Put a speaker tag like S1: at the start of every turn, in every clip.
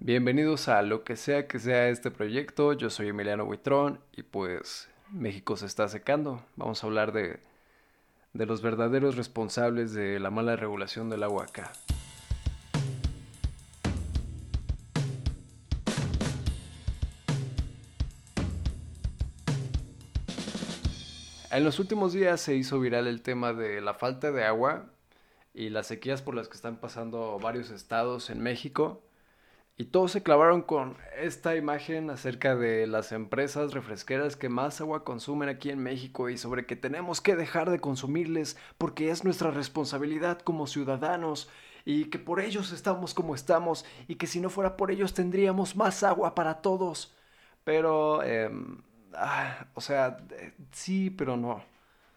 S1: Bienvenidos a lo que sea que sea este proyecto. Yo soy Emiliano Buitrón y pues México se está secando. Vamos a hablar de, de los verdaderos responsables de la mala regulación del agua acá. En los últimos días se hizo viral el tema de la falta de agua y las sequías por las que están pasando varios estados en México. Y todos se clavaron con esta imagen acerca de las empresas refresqueras que más agua consumen aquí en México y sobre que tenemos que dejar de consumirles porque es nuestra responsabilidad como ciudadanos y que por ellos estamos como estamos y que si no fuera por ellos tendríamos más agua para todos. Pero eh, ah, o sea, eh, sí, pero no.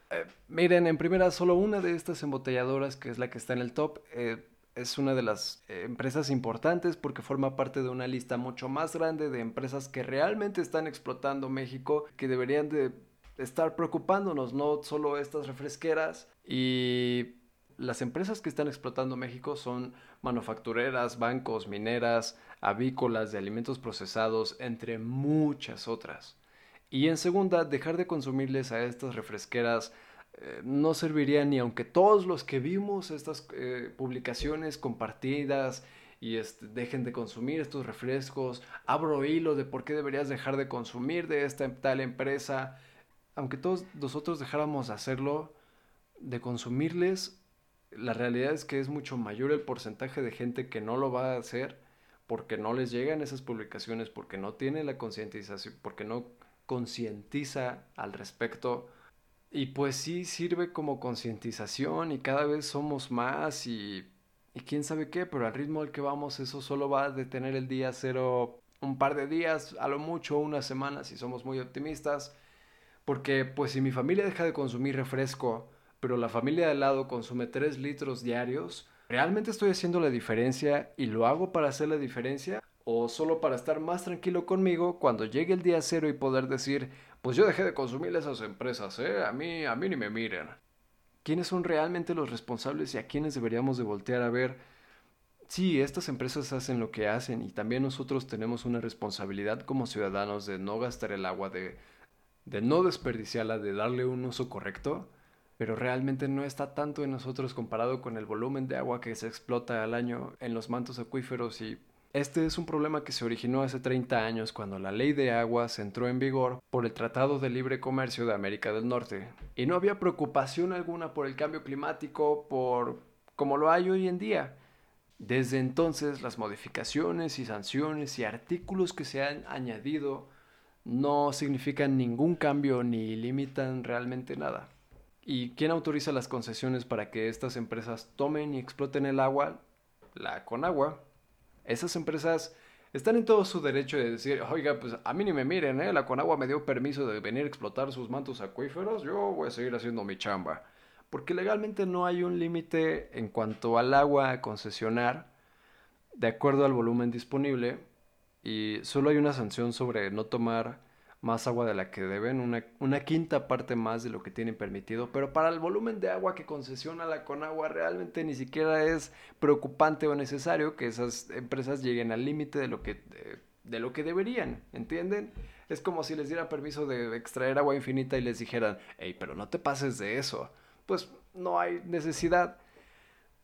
S1: Eh, miren, en primera, solo una de estas embotelladoras, que es la que está en el top, eh, es una de las eh, empresas importantes porque forma parte de una lista mucho más grande de empresas que realmente están explotando México, que deberían de estar preocupándonos, no solo estas refresqueras. Y las empresas que están explotando México son manufactureras, bancos, mineras, avícolas, de alimentos procesados, entre muchas otras. Y en segunda, dejar de consumirles a estas refresqueras eh, no serviría ni aunque todos los que vimos estas eh, publicaciones compartidas y este, dejen de consumir estos refrescos, abro hilo de por qué deberías dejar de consumir de esta tal empresa, aunque todos nosotros dejáramos de hacerlo, de consumirles, la realidad es que es mucho mayor el porcentaje de gente que no lo va a hacer porque no les llegan esas publicaciones, porque no tiene la concientización, porque no concientiza al respecto. Y pues sí sirve como concientización y cada vez somos más y, y quién sabe qué, pero al ritmo al que vamos eso solo va a detener el día cero un par de días, a lo mucho una semana si somos muy optimistas. Porque pues si mi familia deja de consumir refresco, pero la familia de al lado consume 3 litros diarios, ¿realmente estoy haciendo la diferencia y lo hago para hacer la diferencia? o solo para estar más tranquilo conmigo cuando llegue el día cero y poder decir, pues yo dejé de consumir esas empresas, ¿eh? A mí, a mí ni me miren. ¿Quiénes son realmente los responsables y a quiénes deberíamos de voltear a ver? Sí, estas empresas hacen lo que hacen y también nosotros tenemos una responsabilidad como ciudadanos de no gastar el agua, de, de no desperdiciarla, de darle un uso correcto, pero realmente no está tanto en nosotros comparado con el volumen de agua que se explota al año en los mantos acuíferos y este es un problema que se originó hace 30 años cuando la ley de aguas entró en vigor por el Tratado de Libre Comercio de América del Norte, y no había preocupación alguna por el cambio climático, por como lo hay hoy en día. Desde entonces las modificaciones y sanciones y artículos que se han añadido no significan ningún cambio ni limitan realmente nada. ¿Y quién autoriza las concesiones para que estas empresas tomen y exploten el agua? La Conagua, esas empresas están en todo su derecho de decir, oiga, pues a mí ni me miren, ¿eh? La Conagua me dio permiso de venir a explotar sus mantos acuíferos, yo voy a seguir haciendo mi chamba. Porque legalmente no hay un límite en cuanto al agua a concesionar, de acuerdo al volumen disponible, y solo hay una sanción sobre no tomar más agua de la que deben, una, una, quinta parte más de lo que tienen permitido, pero para el volumen de agua que concesiona la Conagua realmente ni siquiera es preocupante o necesario que esas empresas lleguen al límite de lo que de, lo que deberían, ¿entienden? Es como si les diera permiso de extraer agua infinita y les dijeran, hey, pero no te pases de eso. Pues no hay necesidad.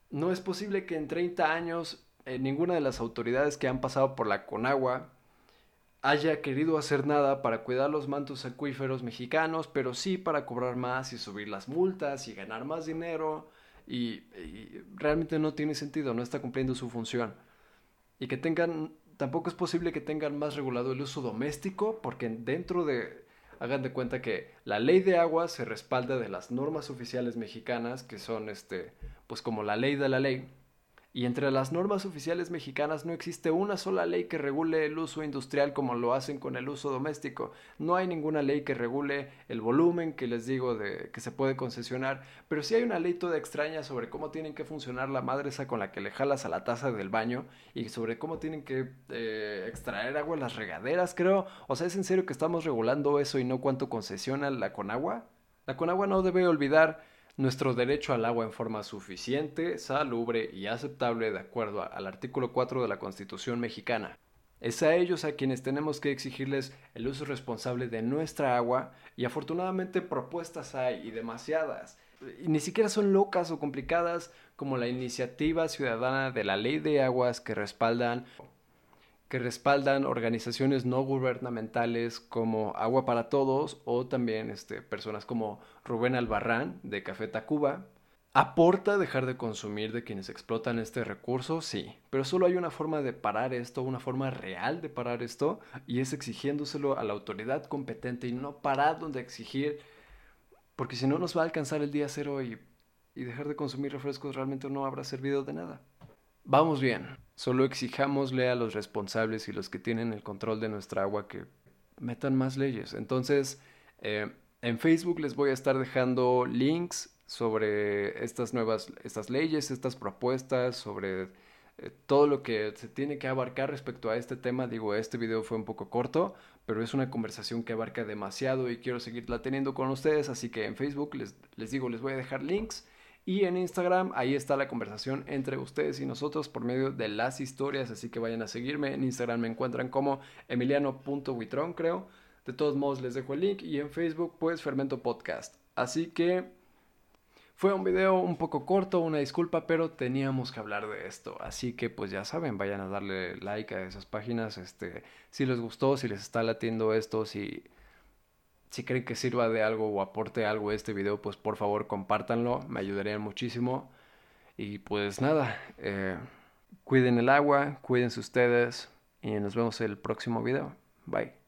S1: No es posible que en 30 años eh, ninguna de las autoridades que han pasado por la Conagua haya querido hacer nada para cuidar los mantos acuíferos mexicanos, pero sí para cobrar más y subir las multas y ganar más dinero. Y, realmente no tiene sentido, no está cumpliendo su función. Y que tengan, tampoco es posible que tengan más regulado el uso doméstico, porque dentro de, hagan de cuenta que la ley de agua se respalda de las normas oficiales mexicanas, que son, este, pues como la ley de la ley, y entre las normas oficiales mexicanas no existe una sola ley que regule el uso industrial como lo hacen con el uso doméstico. No hay ninguna ley que regule el volumen que les digo de que se puede concesionar, pero sí hay una ley toda extraña sobre cómo tienen que funcionar la madre esa con la que le jalas a la taza del baño y sobre cómo tienen que eh, extraer agua en las regaderas, creo. O sea, ¿es en serio que estamos regulando eso y no cuánto concesiona la Conagua? La Conagua no debe olvidar nuestro derecho al agua en forma suficiente, salubre y aceptable de acuerdo al artículo 4 de la Constitución mexicana. Es a ellos a quienes tenemos que exigirles el uso responsable de nuestra agua y afortunadamente propuestas hay y demasiadas. Y ni siquiera son locas o complicadas como la iniciativa ciudadana de la ley de aguas que respaldan que respaldan organizaciones no gubernamentales como Agua para Todos o también este, personas como Rubén Albarrán de Café Tacuba. ¿Aporta dejar de consumir de quienes explotan este recurso? Sí, pero solo hay una forma de parar esto, una forma real de parar esto, y es exigiéndoselo a la autoridad competente y no parando de exigir, porque si no nos va a alcanzar el día cero y, y dejar de consumir refrescos realmente no habrá servido de nada. Vamos bien, solo exijámosle a los responsables y los que tienen el control de nuestra agua que metan más leyes. Entonces, eh, en Facebook les voy a estar dejando links sobre estas nuevas, estas leyes, estas propuestas, sobre eh, todo lo que se tiene que abarcar respecto a este tema. Digo, este video fue un poco corto, pero es una conversación que abarca demasiado y quiero seguirla teniendo con ustedes, así que en Facebook les, les digo, les voy a dejar links y en Instagram, ahí está la conversación entre ustedes y nosotros por medio de las historias, así que vayan a seguirme. En Instagram me encuentran como emiliano.witron, creo. De todos modos, les dejo el link y en Facebook, pues Fermento Podcast. Así que fue un video un poco corto, una disculpa, pero teníamos que hablar de esto. Así que pues ya saben, vayan a darle like a esas páginas. Este, si les gustó, si les está latiendo esto, si si creen que sirva de algo o aporte algo este video, pues por favor compártanlo, me ayudaría muchísimo. Y pues nada, eh, cuiden el agua, cuídense ustedes y nos vemos el próximo video. Bye.